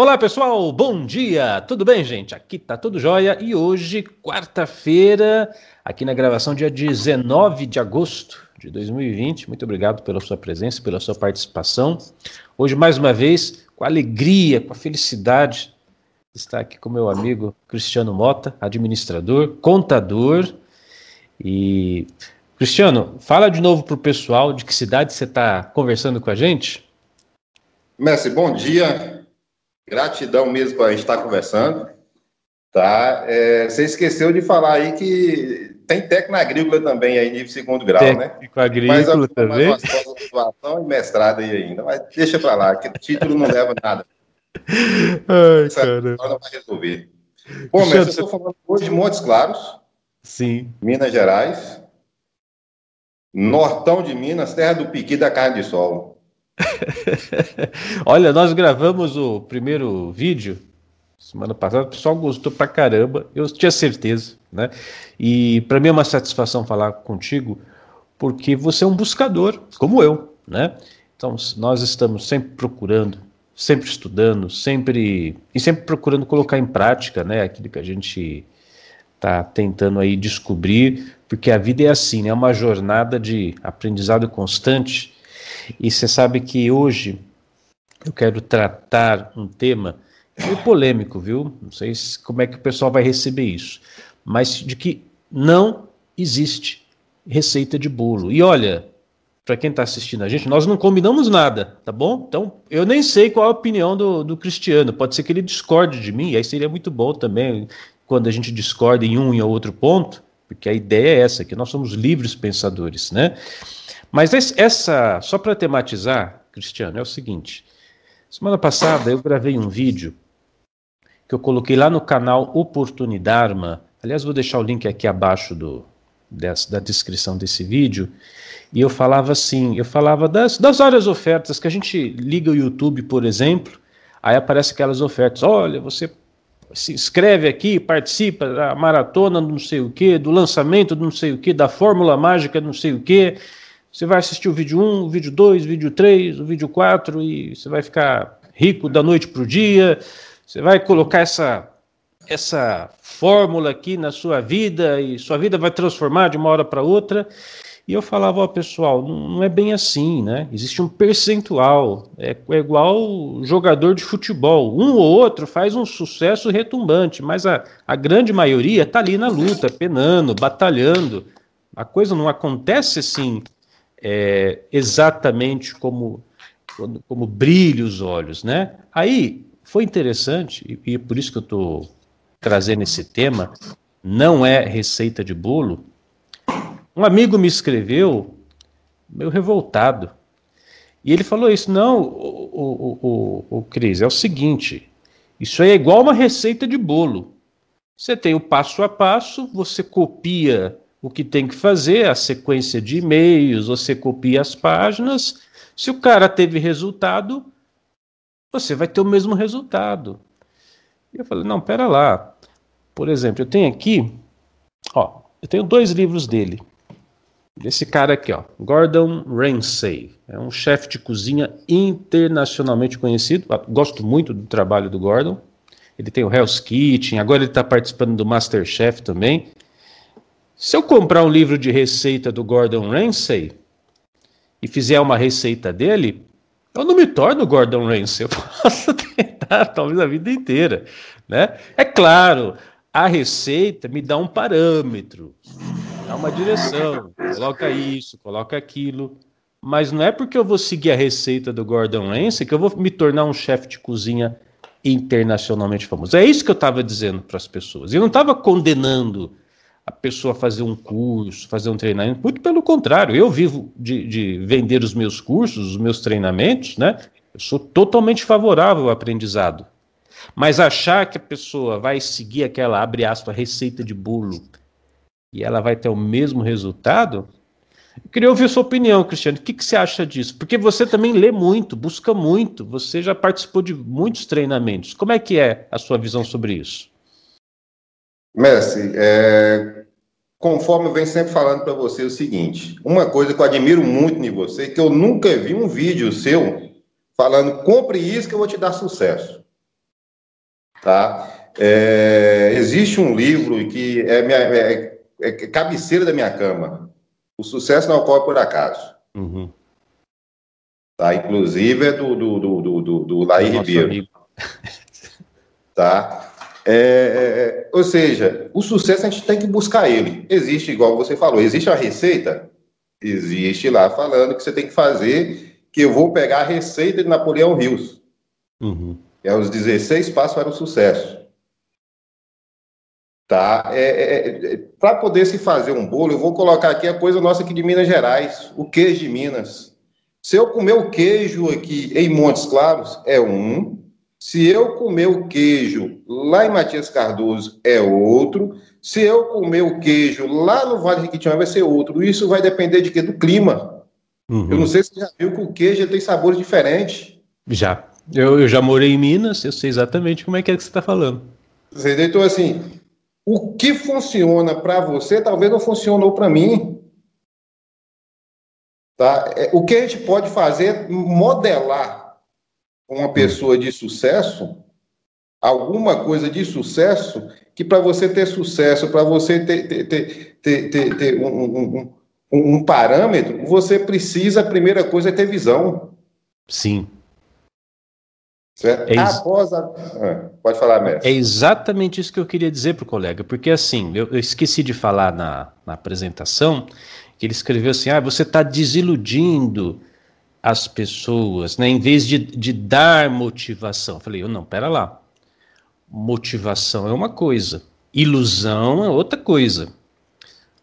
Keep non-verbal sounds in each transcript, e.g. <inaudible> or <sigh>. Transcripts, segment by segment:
Olá pessoal, bom dia! Tudo bem, gente? Aqui tá tudo jóia e hoje, quarta-feira, aqui na gravação, dia 19 de agosto de 2020. Muito obrigado pela sua presença, pela sua participação. Hoje, mais uma vez, com alegria, com a felicidade, está aqui com meu amigo Cristiano Mota, administrador, contador. E, Cristiano, fala de novo para o pessoal de que cidade você está conversando com a gente. Mestre, bom dia. Gratidão mesmo por a gente estar conversando. Tá? É, você esqueceu de falar aí que tem técnico agrícola também aí, nível segundo grau, técnico né? Técnico agrícola mais, também. Mais uma e mestrado aí ainda, mas deixa para lá, que título não leva nada. <laughs> Ai, Essa cara. não vai resolver. Bom, mas eu estou falando hoje de Montes Claros. Sim. Minas Gerais. Nortão de Minas, terra do piqui da carne de sol. <laughs> Olha, nós gravamos o primeiro vídeo semana passada, o pessoal gostou pra caramba, eu tinha certeza, né? E para mim é uma satisfação falar contigo, porque você é um buscador, como eu, né? Então, nós estamos sempre procurando, sempre estudando, sempre e sempre procurando colocar em prática, né, aquilo que a gente está tentando aí descobrir, porque a vida é assim, né? é uma jornada de aprendizado constante e você sabe que hoje eu quero tratar um tema meio polêmico, viu? Não sei como é que o pessoal vai receber isso, mas de que não existe receita de bolo. E olha, para quem está assistindo a gente, nós não combinamos nada, tá bom? Então, eu nem sei qual a opinião do, do Cristiano. Pode ser que ele discorde de mim, aí seria muito bom também quando a gente discorda em um e outro ponto, porque a ideia é essa, que nós somos livres pensadores, né? Mas essa, só para tematizar, Cristiano, é o seguinte: semana passada eu gravei um vídeo que eu coloquei lá no canal Oportunidade. Aliás, vou deixar o link aqui abaixo do, dessa, da descrição desse vídeo. E eu falava assim, eu falava das, das várias ofertas que a gente liga o YouTube, por exemplo, aí aparece aquelas ofertas. Olha, você se inscreve aqui, participa da maratona, não sei o que, do lançamento, não sei o que, da fórmula mágica, não sei o que. Você vai assistir o vídeo 1, o vídeo 2, o vídeo 3, o vídeo 4 e você vai ficar rico da noite para o dia. Você vai colocar essa, essa fórmula aqui na sua vida e sua vida vai transformar de uma hora para outra. E eu falava, ó, pessoal, não, é bem assim, né? Existe um percentual. É, é igual jogador de futebol. Um ou outro faz um sucesso retumbante, mas a, a grande maioria está ali na luta, penando, batalhando. A coisa não acontece assim é, exatamente como, como, brilha os olhos, né? Aí foi interessante, e, e por isso que eu estou trazendo esse tema, não é receita de bolo. Um amigo me escreveu, meio revoltado, e ele falou isso, não, o, o, o, o Cris, é o seguinte, isso aí é igual uma receita de bolo. Você tem o passo a passo, você copia o que tem que fazer, a sequência de e-mails, você copia as páginas. Se o cara teve resultado, você vai ter o mesmo resultado. E eu falei, não, pera lá. Por exemplo, eu tenho aqui, ó, eu tenho dois livros dele. Esse cara aqui, ó, Gordon Ramsay, é um chefe de cozinha internacionalmente conhecido. Gosto muito do trabalho do Gordon. Ele tem o Hell's Kitchen, agora ele está participando do MasterChef também. Se eu comprar um livro de receita do Gordon Ramsay e fizer uma receita dele, eu não me torno Gordon Ramsay, <laughs> eu posso tentar talvez a vida inteira, né? É claro, a receita me dá um parâmetro, dá uma direção, coloca isso, coloca aquilo, mas não é porque eu vou seguir a receita do Gordon Ramsay que eu vou me tornar um chefe de cozinha internacionalmente famoso. É isso que eu estava dizendo para as pessoas. Eu não estava condenando a pessoa fazer um curso, fazer um treinamento. Muito pelo contrário, eu vivo de, de vender os meus cursos, os meus treinamentos, né? Eu sou totalmente favorável ao aprendizado. Mas achar que a pessoa vai seguir aquela, abre aspas, receita de bolo e ela vai ter o mesmo resultado, eu queria ouvir a sua opinião, Cristiano. O que, que, você acha disso? Porque você também lê muito, busca muito, você já participou de muitos treinamentos. Como é que é a sua visão sobre isso? Messi, é, conforme eu venho sempre falando para você o seguinte, uma coisa que eu admiro muito em você, que eu nunca vi um vídeo seu falando, compre isso que eu vou te dar sucesso. Tá? É, existe um livro que é, minha, é, é cabeceira da minha cama. O sucesso não ocorre por acaso. Uhum. Tá? Inclusive é do, do, do, do, do Laí Ribeiro. <laughs> Tá? É, é, ou seja, o sucesso a gente tem que buscar ele. Existe, igual você falou, existe a receita? Existe lá falando que você tem que fazer, que eu vou pegar a receita de Napoleão Rios. Uhum. É os 16 passos para o sucesso. Tá? É, é, é para poder se fazer um bolo, eu vou colocar aqui a coisa nossa aqui de Minas Gerais, o queijo de Minas. Se eu comer o queijo aqui em Montes Claros, é um. Se eu comer o queijo lá em Matias Cardoso, é outro. Se eu comer o queijo lá no Vale do Riquitinhã, vai ser outro. Isso vai depender de quê? Do clima. Uhum. Eu não sei se você já viu que o queijo tem sabores diferentes. Já. Eu, eu, já morei em Minas, eu sei exatamente como é que é que você está falando. Então, assim, o que funciona para você talvez não funcionou para mim. Tá? É, o que a gente pode fazer é modelar uma pessoa de sucesso, alguma coisa de sucesso, que para você ter sucesso, para você ter, ter, ter, ter, ter, um, um, um, parâmetro, você precisa, a primeira coisa é ter visão. Sim. Certo? É Após a... Ah, pode falar, mestre. É exatamente isso que eu queria dizer para o colega, porque assim, eu, eu esqueci de falar na, na apresentação, que ele escreveu assim: ah, você está desiludindo as pessoas, né? Em vez de, de dar motivação. Eu falei, eu não, pera lá. Motivação é uma coisa, ilusão é outra coisa.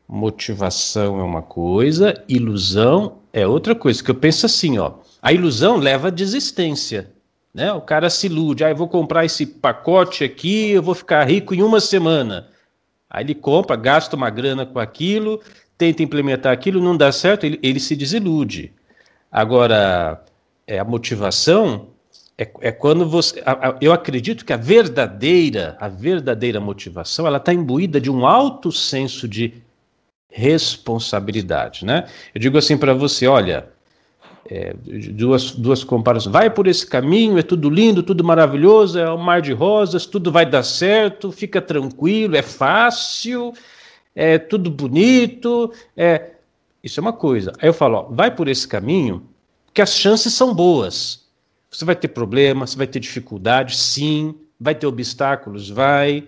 Motivação é uma coisa, ilusão é outra coisa. Que eu penso assim, ó, a ilusão leva à desistência. Né? O cara se ilude, ah, eu vou comprar esse pacote aqui, eu vou ficar rico em uma semana. Aí ele compra, gasta uma grana com aquilo, tenta implementar aquilo, não dá certo, ele, ele se desilude. Agora, é, a motivação é, é quando você. A, a, eu acredito que a verdadeira, a verdadeira motivação, ela está imbuída de um alto senso de responsabilidade, né? Eu digo assim para você, olha, é, duas, duas comparações. Vai por esse caminho, é tudo lindo, tudo maravilhoso, é um mar de rosas, tudo vai dar certo, fica tranquilo, é fácil, é tudo bonito, é isso é uma coisa. Aí eu falo, ó, vai por esse caminho, que as chances são boas. Você vai ter problemas, você vai ter dificuldades, sim, vai ter obstáculos, vai.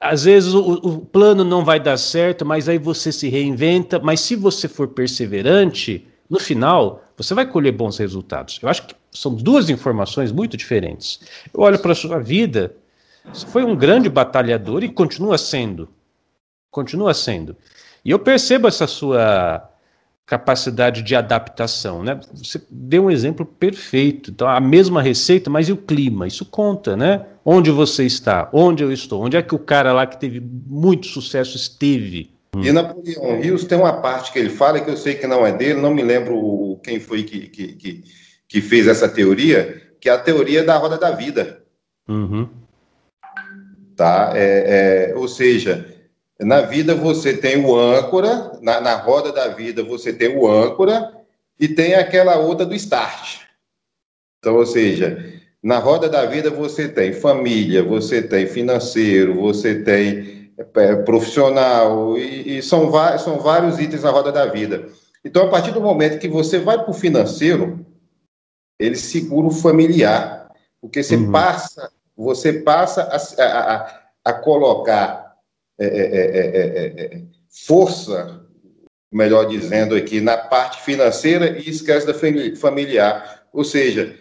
Às vezes o, o plano não vai dar certo, mas aí você se reinventa. Mas se você for perseverante, no final você vai colher bons resultados. Eu acho que são duas informações muito diferentes. Eu olho para a sua vida, você foi um grande batalhador e continua sendo continua sendo. E eu percebo essa sua capacidade de adaptação, né? Você deu um exemplo perfeito. Então, a mesma receita, mas e o clima? Isso conta, né? Onde você está? Onde eu estou? Onde é que o cara lá que teve muito sucesso esteve? E Napoleão Rios tem uma parte que ele fala que eu sei que não é dele, não me lembro quem foi que, que, que, que fez essa teoria, que é a teoria da roda da vida. Uhum. Tá? É, é, ou seja, na vida você tem o âncora, na, na roda da vida você tem o âncora e tem aquela outra do start. Então, ou seja, na roda da vida você tem família, você tem financeiro, você tem profissional, e, e são, são vários itens na roda da vida. Então, a partir do momento que você vai para o financeiro, ele segura o familiar, porque você uhum. passa, você passa a, a, a colocar é é é, é, é, força, melhor dizendo aqui, na parte financeira e esquece da familiar. Ou seja,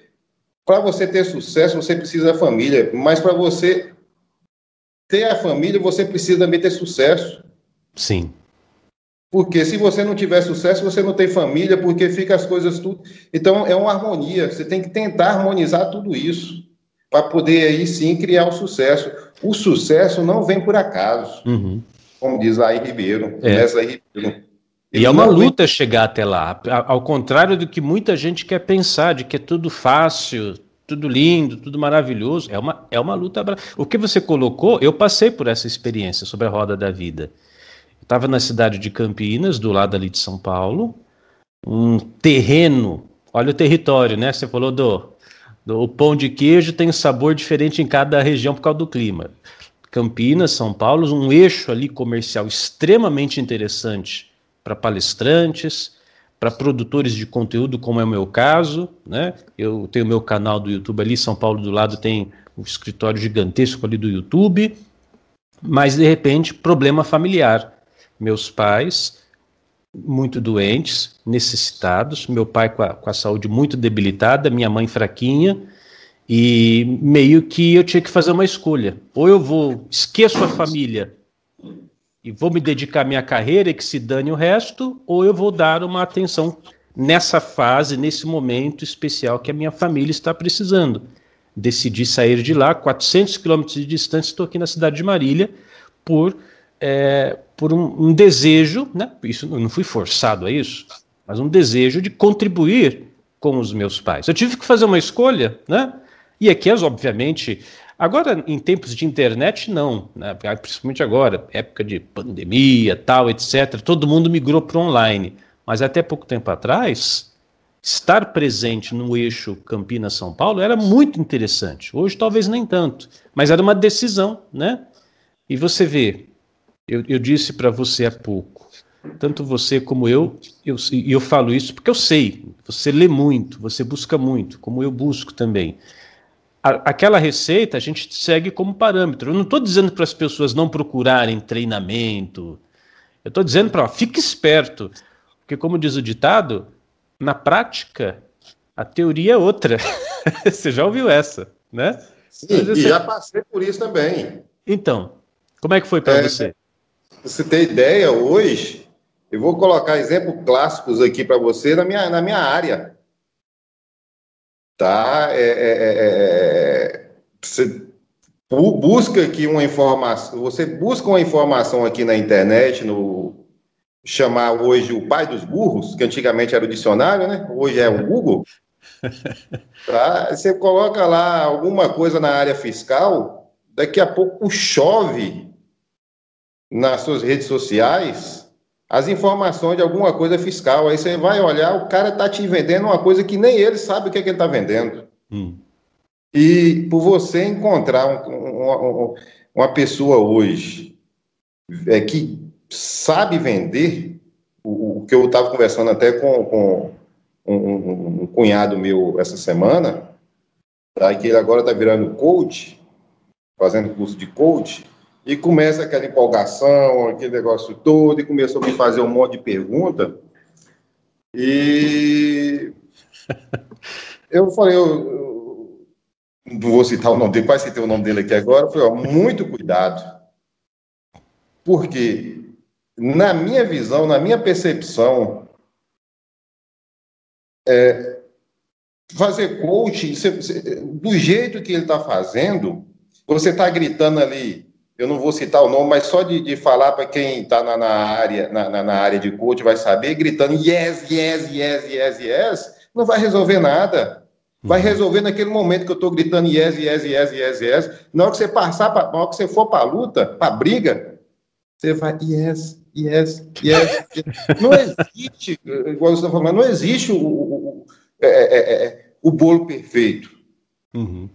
para você ter sucesso, você precisa da família, mas para você ter a família, você precisa também ter sucesso. Sim. Porque se você não tiver sucesso, você não tem família, porque fica as coisas tudo. Então é uma harmonia. Você tem que tentar harmonizar tudo isso para poder aí sim criar o sucesso. O sucesso não vem por acaso, uhum. como diz aí Ribeiro, é. Ribeiro. e é uma luta vem... chegar até lá, ao contrário do que muita gente quer pensar, de que é tudo fácil, tudo lindo, tudo maravilhoso. É uma, é uma luta. O que você colocou, eu passei por essa experiência sobre a roda da vida. Estava na cidade de Campinas, do lado ali de São Paulo, um terreno. Olha o território, né? Você falou do, O pão de queijo tem sabor diferente em cada região por causa do clima. Campinas, São Paulo, um eixo ali comercial extremamente interessante para palestrantes, para produtores de conteúdo, como é o meu caso, né? Eu tenho meu canal do YouTube ali, São Paulo do lado tem um escritório gigantesco ali do YouTube, mas de repente problema familiar. Meus pais muito doentes, necessitados, meu pai com a, com a saúde muito debilitada, minha mãe fraquinha, e meio que eu tinha que fazer uma escolha. Ou eu vou, esqueço a família e vou me dedicar à minha carreira e que se dane o resto, ou eu vou dar uma atenção nessa fase, nesse momento especial que a minha família está precisando. Decidi sair de lá, 400 quilômetros de distância, estou aqui na cidade de Marília, por, é, por um, um, desejo, né? isso não fui forçado a isso, mas um desejo de contribuir com os meus pais. Eu tive que fazer uma escolha, né? E aqui, obviamente, agora em tempos de internet, não, né? principalmente agora, época de pandemia, tal, etc., todo mundo migrou para online. Mas até pouco tempo atrás, estar presente no eixo Campinas-São Paulo era muito interessante. Hoje, talvez nem tanto, mas era uma decisão, né? E você vê, eu, eu disse para você há pouco, tanto você como eu, eu, e eu falo isso porque eu sei, você lê muito, você busca muito, como eu busco também aquela receita a gente segue como parâmetro. Eu não estou dizendo para as pessoas não procurarem treinamento. Eu estou dizendo para, fique esperto, porque como diz o ditado, na prática a teoria é outra. <laughs> Você já ouviu essa, né? Sim, e já passei por isso também. Então, como é que foi para é, você? Você tem ideia hoje? Eu vou colocar exemplos clássicos aqui para você na minha, na minha área tá? É, é, é, é, você busca aqui uma informação, você busca uma informação aqui na internet, no chamar hoje o pai dos burros, que antigamente era o dicionário, né? Hoje é o Google. <laughs> Tá? Você coloca lá alguma coisa na área fiscal, daqui a pouco chove nas suas redes sociais as informações de alguma coisa fiscal. Aí você vai olhar, o cara está te vendendo uma coisa que nem ele sabe o que, é que ele está vendendo. Hum. E por você encontrar um, um, uma pessoa hoje é, que sabe vender, o, o que eu estava conversando até com, com um, um, cunhado meu essa semana, tá, que ele agora está virando coach, fazendo curso de coach, e começa aquela empolgação, aquele negócio todo, e começou a me fazer um monte de pergunta. E <laughs> eu falei, eu, eu não vou citar o nome dele, quase citei o nome dele aqui agora, eu falei, ó, muito cuidado. Porque, na minha visão, na minha percepção, é, fazer coaching, do jeito que ele está fazendo, você está gritando ali, eu não vou citar o nome, mas só de, de falar para quem está na, na, área, na, na, área de coach vai saber, gritando yes, yes, yes, yes, yes, não vai resolver nada. Vai uhum. resolver naquele momento que eu estou gritando yes, yes, yes, yes, yes. Na hora que você passar, pra, na hora que você for para a luta, para a briga, você vai yes, yes, yes. não existe, igual você está falando, não existe o, o, é, é, é, é, o bolo perfeito. Uhum.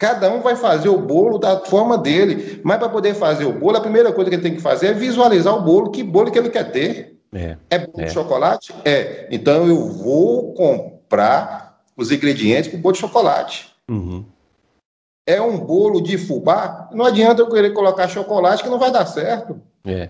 Cada um vai fazer o bolo da forma dele. Mas para poder fazer o bolo, a primeira coisa que ele tem que fazer é visualizar o bolo, que bolo que ele quer ter. É, é bolo é. de chocolate? É. Então eu vou comprar os ingredientes para o bolo de chocolate. Uhum. É um bolo de fubá? Não adianta eu querer colocar chocolate que não vai dar certo. É.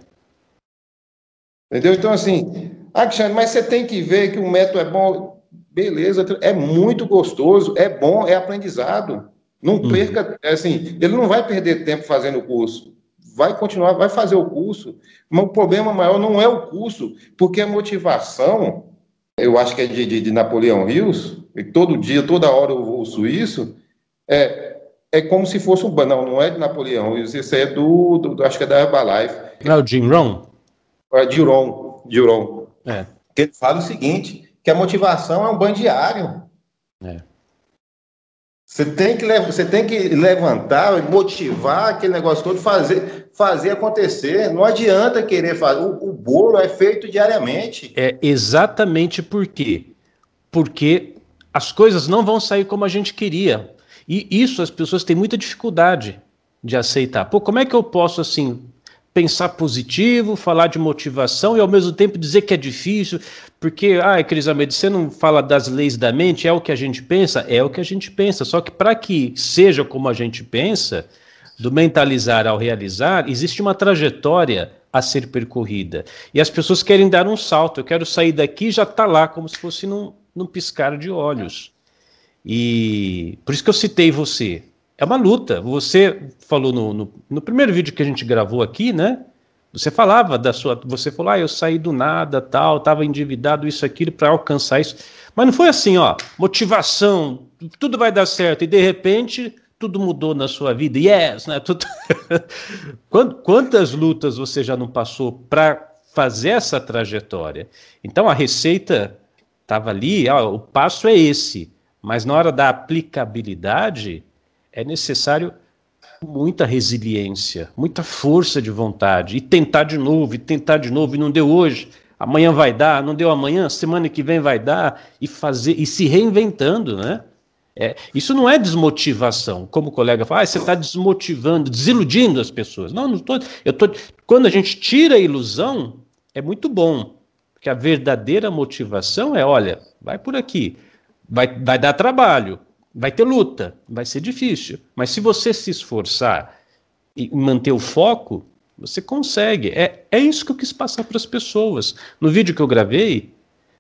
Entendeu? Então, assim, Alexandre, mas você tem que ver que o método é bom. Beleza, é muito gostoso, é bom, é aprendizado. Não uhum. perca, é assim, ele não vai perder tempo fazendo o curso. Vai continuar, vai fazer o curso. Mas o problema maior não é o curso, porque a motivação, eu acho que é de, de, de Napoleão Rios, e todo dia, toda hora eu ouço isso, é, é como se fosse um. Não, não é de Napoleão Rios, isso é do, do, acho que é da Herbalife. Não, é o Jim Rohn? É Giron, Giron. É. Que ele fala o seguinte, que a motivação é um banho diário. É. Você tem que, você tem que levantar, motivar aquele negócio todo, fazer, fazer acontecer. Não adianta querer fazer. O, o bolo é feito diariamente. É exatamente por quê? Porque as coisas não vão sair como a gente queria. E isso as pessoas têm muita dificuldade de aceitar. Pô, como é que eu posso assim pensar positivo, falar de motivação e ao mesmo tempo dizer que é difícil, porque, ah, Cris Almeida, você não fala das leis da mente, é o que a gente pensa? É o que a gente pensa, só que para que seja como a gente pensa, do mentalizar ao realizar, existe uma trajetória a ser percorrida. E as pessoas querem dar um salto, eu quero sair daqui e já está lá, como se fosse num, num piscar de olhos. E por isso que eu citei você é uma luta. Você falou no, no, no, primeiro vídeo que a gente gravou aqui, né? Você falava da sua. Você falou, ah, eu saí do nada, tal, estava endividado, isso, aquilo, para alcançar isso. Mas não foi assim, ó, motivação, tudo vai dar certo, e de repente tudo mudou na sua vida. Yes, né? Tudo... <laughs> Quantas lutas você já não passou para fazer essa trajetória? Então a receita estava ali, ó, o passo é esse. Mas na hora da aplicabilidade, é necessário muita resiliência, muita força de vontade, e tentar de novo, e tentar de novo, e não deu hoje, amanhã vai dar, não deu amanhã, semana que vem vai dar, e fazer, e se reinventando, né? É, isso não é desmotivação, como o colega fala, ah, você está desmotivando, desiludindo as pessoas. Não, não estou. Eu tô, quando a gente tira a ilusão, é muito bom, porque a verdadeira motivação é, olha, vai por aqui, vai, vai dar trabalho, Vai ter luta, vai ser difícil, mas se você se esforçar e manter o foco, você consegue. É, é isso que eu quis passar para as pessoas. No vídeo que eu gravei,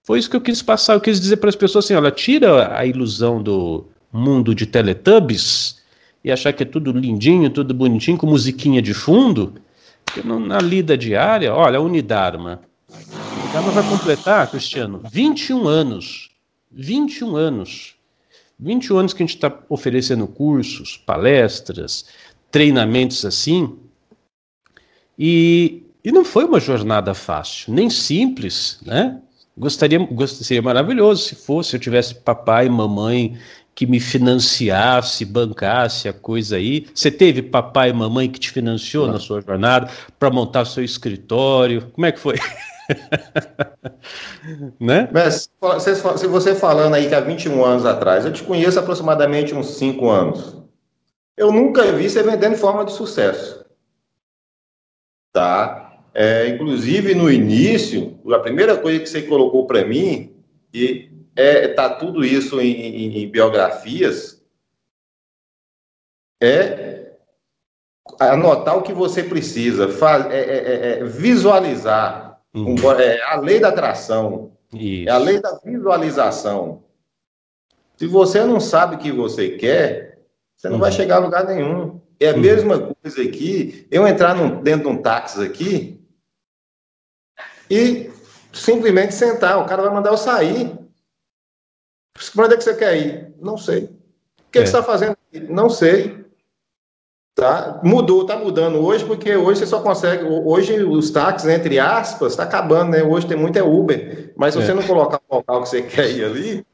foi isso que eu quis passar. Eu quis dizer para as pessoas assim: olha, tira a ilusão do mundo de Teletubbies e achar que é tudo lindinho, tudo bonitinho, com musiquinha de fundo. Porque na lida diária, olha, Unidarma. Unidarma vai completar, Cristiano, 21 anos. 21 anos. 21 anos que a gente está oferecendo cursos, palestras, treinamentos assim, e, e não foi uma jornada fácil, nem simples, né? Gostaria, gostaria, seria maravilhoso se fosse, se eu tivesse papai e mamãe que me financiasse, bancasse a coisa aí. Você teve papai e mamãe que te financiou não. na sua jornada para montar seu escritório? Como é que foi? <laughs> né? Mas, se você falando aí que há 21 anos atrás, eu te conheço aproximadamente uns 5 anos. Eu nunca vi você vendendo forma de sucesso. Tá? É, inclusive, no início, a primeira coisa que você colocou para mim, e é, tá tudo isso em, em, em biografias, é anotar o que você precisa, faz, é, é, é, é visualizar Uhum. É a lei da atração. Isso. É a lei da visualização. Se você não sabe o que você quer, você não uhum. vai chegar a lugar nenhum. É a uhum. mesma coisa aqui. Eu entrar num, dentro de um táxi aqui e simplesmente sentar. O cara vai mandar eu sair. Para onde é que você quer ir? Não sei. O que, é. que você está fazendo? Não sei. Tá? Mudou, tá mudando hoje, porque hoje você só consegue. Hoje os táxis, entre aspas, está acabando, né? Hoje tem muito é Uber. Mas se é. você não colocar o local que você quer ir ali,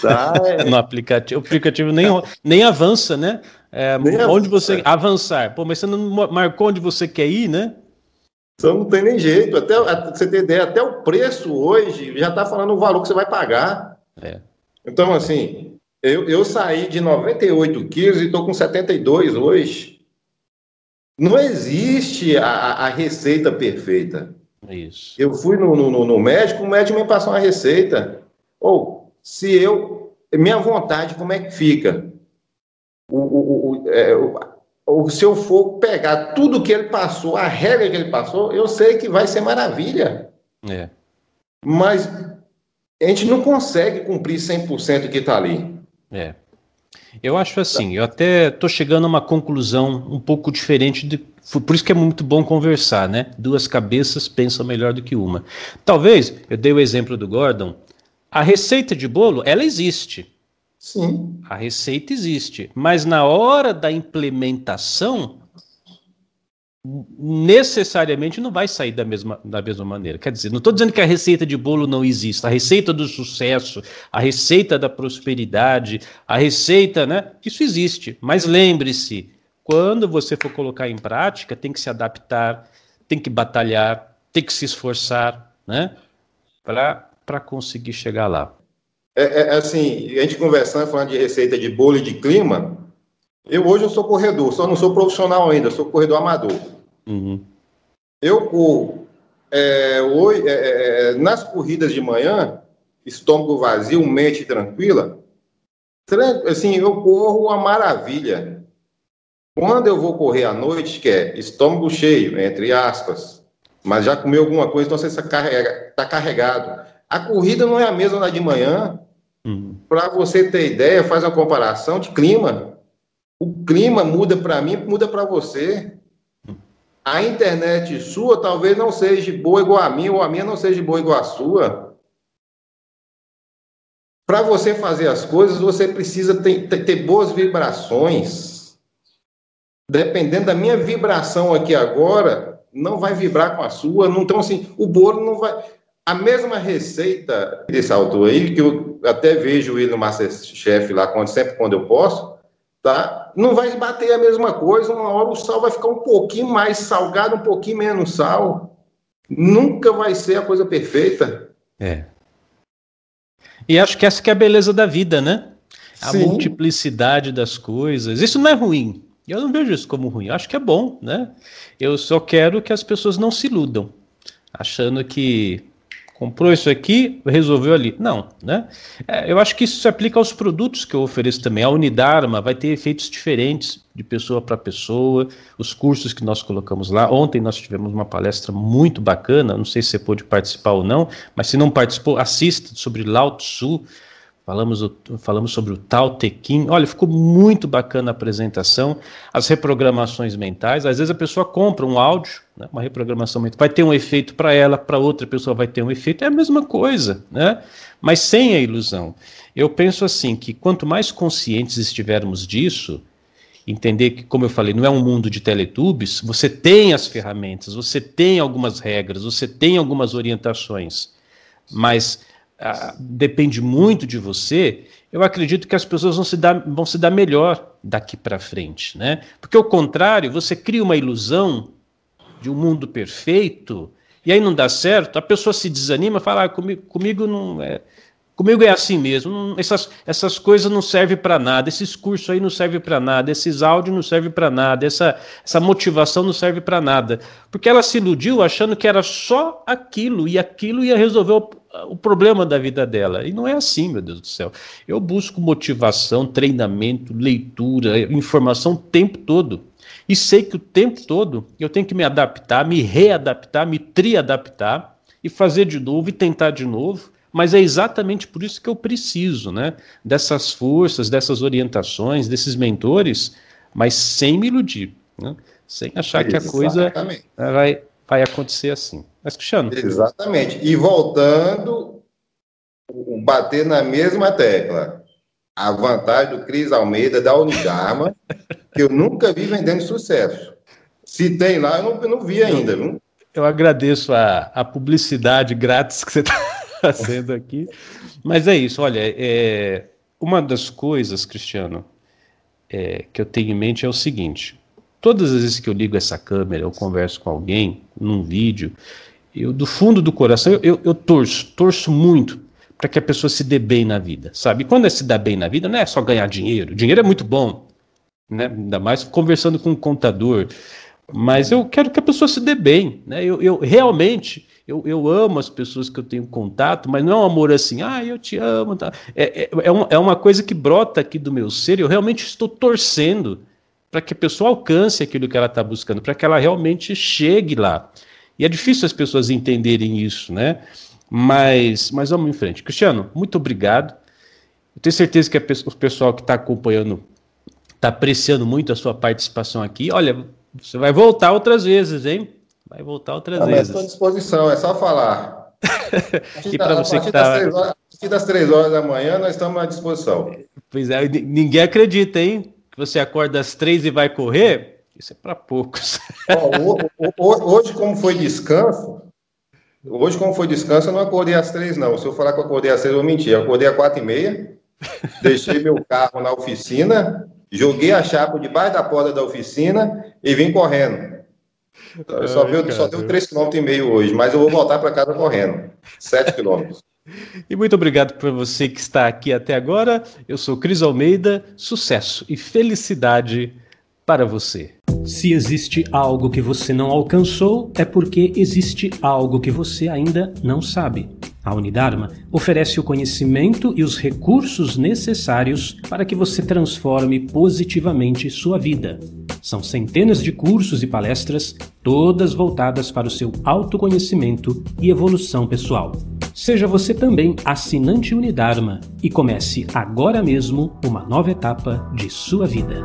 tá? É... <laughs> no aplicativo, o aplicativo nem, nem avança, né? É, nem onde avança. você avançar. Pô, mas você não marcou onde você quer ir, né? Então não tem nem jeito. Até você ter ideia, até o preço hoje já está falando o valor que você vai pagar. É. Então, assim, eu, eu saí de 98 quilos e estou com 72 hoje. Não existe a, a receita perfeita. Isso. Eu fui no, no, no, médico, o médico me passou uma receita. Ou, se eu. Minha vontade, como é que fica? O, o, o, é, o, se eu for pegar tudo que ele passou, a regra que ele passou, eu sei que vai ser maravilha. É. Mas a gente não consegue cumprir 100% que está ali. É. Eu acho assim, eu até tô chegando a uma conclusão um pouco diferente de. Por isso que é muito bom conversar, né? Duas cabeças pensam melhor do que uma. Talvez, eu dei o exemplo do Gordon, a receita de bolo, ela existe. Sim. A receita existe. Mas na hora da implementação, necessariamente não vai sair da mesma, da mesma maneira. Quer dizer, não estou dizendo que a receita de bolo não existe, a receita do sucesso, a receita da prosperidade, a receita, né? Isso existe. Mas lembre-se, quando você for colocar em prática, tem que se adaptar, tem que batalhar, tem que se esforçar, né? Para conseguir chegar lá. é, é, assim, a gente conversando, falando de receita de bolo e de clima, eu hoje eu sou corredor, só não sou profissional ainda, sou corredor amador. Uhum. Eu corro é, hoje, é, é, nas corridas de manhã, estômago vazio, mente tranquila, assim, eu corro uma maravilha. Quando eu vou correr à noite, que é estômago cheio, entre aspas, mas já comeu alguma coisa, então você está carregado. A corrida não é a mesma da de manhã. Uhum. Para você ter ideia, faz uma comparação de clima. O clima muda para mim, muda para você. A internet sua talvez não seja boa igual a minha, ou a minha não seja boa igual a sua. Para você fazer as coisas, você precisa ter, ter, boas vibrações. Dependendo da minha vibração aqui agora, não vai vibrar com a sua. Não, então, assim, o bolo não vai. A mesma receita desse autor aí, que eu até vejo ele no Masterchef lá, quando, sempre quando eu posso, tá? Não vai bater a mesma coisa, uma hora o sal vai ficar um pouquinho mais salgado, um pouquinho menos sal. Nunca vai ser a coisa perfeita. É. E acho que essa que é a beleza da vida, né? A Sim. multiplicidade das coisas. Isso não é ruim. Eu não vejo isso como ruim. Eu acho que é bom, né? Eu só quero que as pessoas não se iludam, achando que comprou isso aqui, resolveu ali. Não, né? É, eu acho que isso se aplica aos produtos que eu ofereço também. A Unidarma vai ter efeitos diferentes de pessoa para pessoa, os cursos que nós colocamos lá. Ontem nós tivemos uma palestra muito bacana, não sei se você pôde participar ou não, mas se não participou, assista sobre Lao Tzu, Falamos, falamos sobre o Tao Te Ching. Olha, ficou muito bacana a apresentação. As reprogramações mentais. Às vezes a pessoa compra um áudio, né, uma reprogramação mental, vai ter um efeito para ela, para outra pessoa vai ter um efeito. É a mesma coisa, né? mas sem a ilusão. Eu penso assim, que quanto mais conscientes estivermos disso, entender que, como eu falei, não é um mundo de teletubes, você tem as ferramentas, você tem algumas regras, você tem algumas orientações, mas depende muito de você, eu acredito que as pessoas vão se dar, vão se dar melhor daqui para frente, né? Porque ao contrário, você cria uma ilusão de um mundo perfeito e aí não dá certo, a pessoa se desanima, fala ah, comigo, comigo não é, Comigo é assim mesmo, essas, essas coisas não servem para nada, esses cursos aí não servem para nada, esses áudios não servem para nada, essa, essa motivação não serve para nada. Porque ela se iludiu achando que era só aquilo, e aquilo ia resolver o, o problema da vida dela. E não é assim, meu Deus do céu. Eu busco motivação, treinamento, leitura, informação o tempo todo. E sei que o tempo todo eu tenho que me adaptar, me readaptar, me triadaptar e fazer de novo e tentar de novo mas é exatamente por isso que eu preciso, né? Dessas forças, dessas orientações, desses mentores, mas sem me iludir, né? Sem achar que a coisa vai, vai acontecer assim. Mas, Cristiano. Exatamente. E voltando, bater na mesma tecla. A vantagem do Cris Almeida, da Unidarma, <laughs> que eu nunca vi vendendo sucesso. Se tem lá, eu não, eu não vi ainda, viu? Eu agradeço a, a publicidade grátis que você está <laughs> fazendo aqui. Mas é isso, olha, é, uma das coisas, Cristiano, é, que eu tenho em mente é o seguinte: todas as vezes que eu ligo essa câmera, eu converso com alguém num vídeo, eu do fundo do coração eu, eu, eu torço, torço muito para que a pessoa se dê bem na vida, sabe? E quando é se dá bem na vida, não é só ganhar dinheiro. Dinheiro é muito bom, né? Ainda mais conversando com um contador. Mas eu quero que a pessoa se dê bem, né? Eu, eu realmente eu, eu amo as pessoas que eu tenho contato, mas não é um amor assim, ah, eu te amo. Tá. É, é, é, um, é uma coisa que brota aqui do meu ser, eu realmente estou torcendo para que a pessoa alcance aquilo que ela está buscando, para que ela realmente chegue lá. E é difícil as pessoas entenderem isso, né? Mas, mas vamos em frente. Cristiano, muito obrigado. Eu tenho certeza que o pessoal que está acompanhando está apreciando muito a sua participação aqui. Olha, você vai voltar outras vezes, hein? Vai voltar outras ah, vezes. Estou à disposição, é só falar. <laughs> e para você que está. A partir das três horas da manhã, nós estamos à disposição. Pois é, ninguém acredita, hein? Que você acorda às três e vai correr. Isso é para poucos. <laughs> hoje, como foi descanso, hoje, como foi descanso, eu não acordei às três, não. Se eu falar que eu acordei às três, eu vou mentir. Eu acordei às quatro e meia, deixei meu carro na oficina, joguei a chapa debaixo da porta da oficina e vim correndo. Eu só, Ai, só deu 3,5 km hoje, mas eu vou voltar para casa correndo. 7 km. E muito obrigado para você que está aqui até agora. Eu sou Cris Almeida. Sucesso e felicidade para você. Se existe algo que você não alcançou, é porque existe algo que você ainda não sabe. A Unidarma oferece o conhecimento e os recursos necessários para que você transforme positivamente sua vida. São centenas de cursos e palestras, todas voltadas para o seu autoconhecimento e evolução pessoal. Seja você também assinante Unidarma e comece agora mesmo uma nova etapa de sua vida.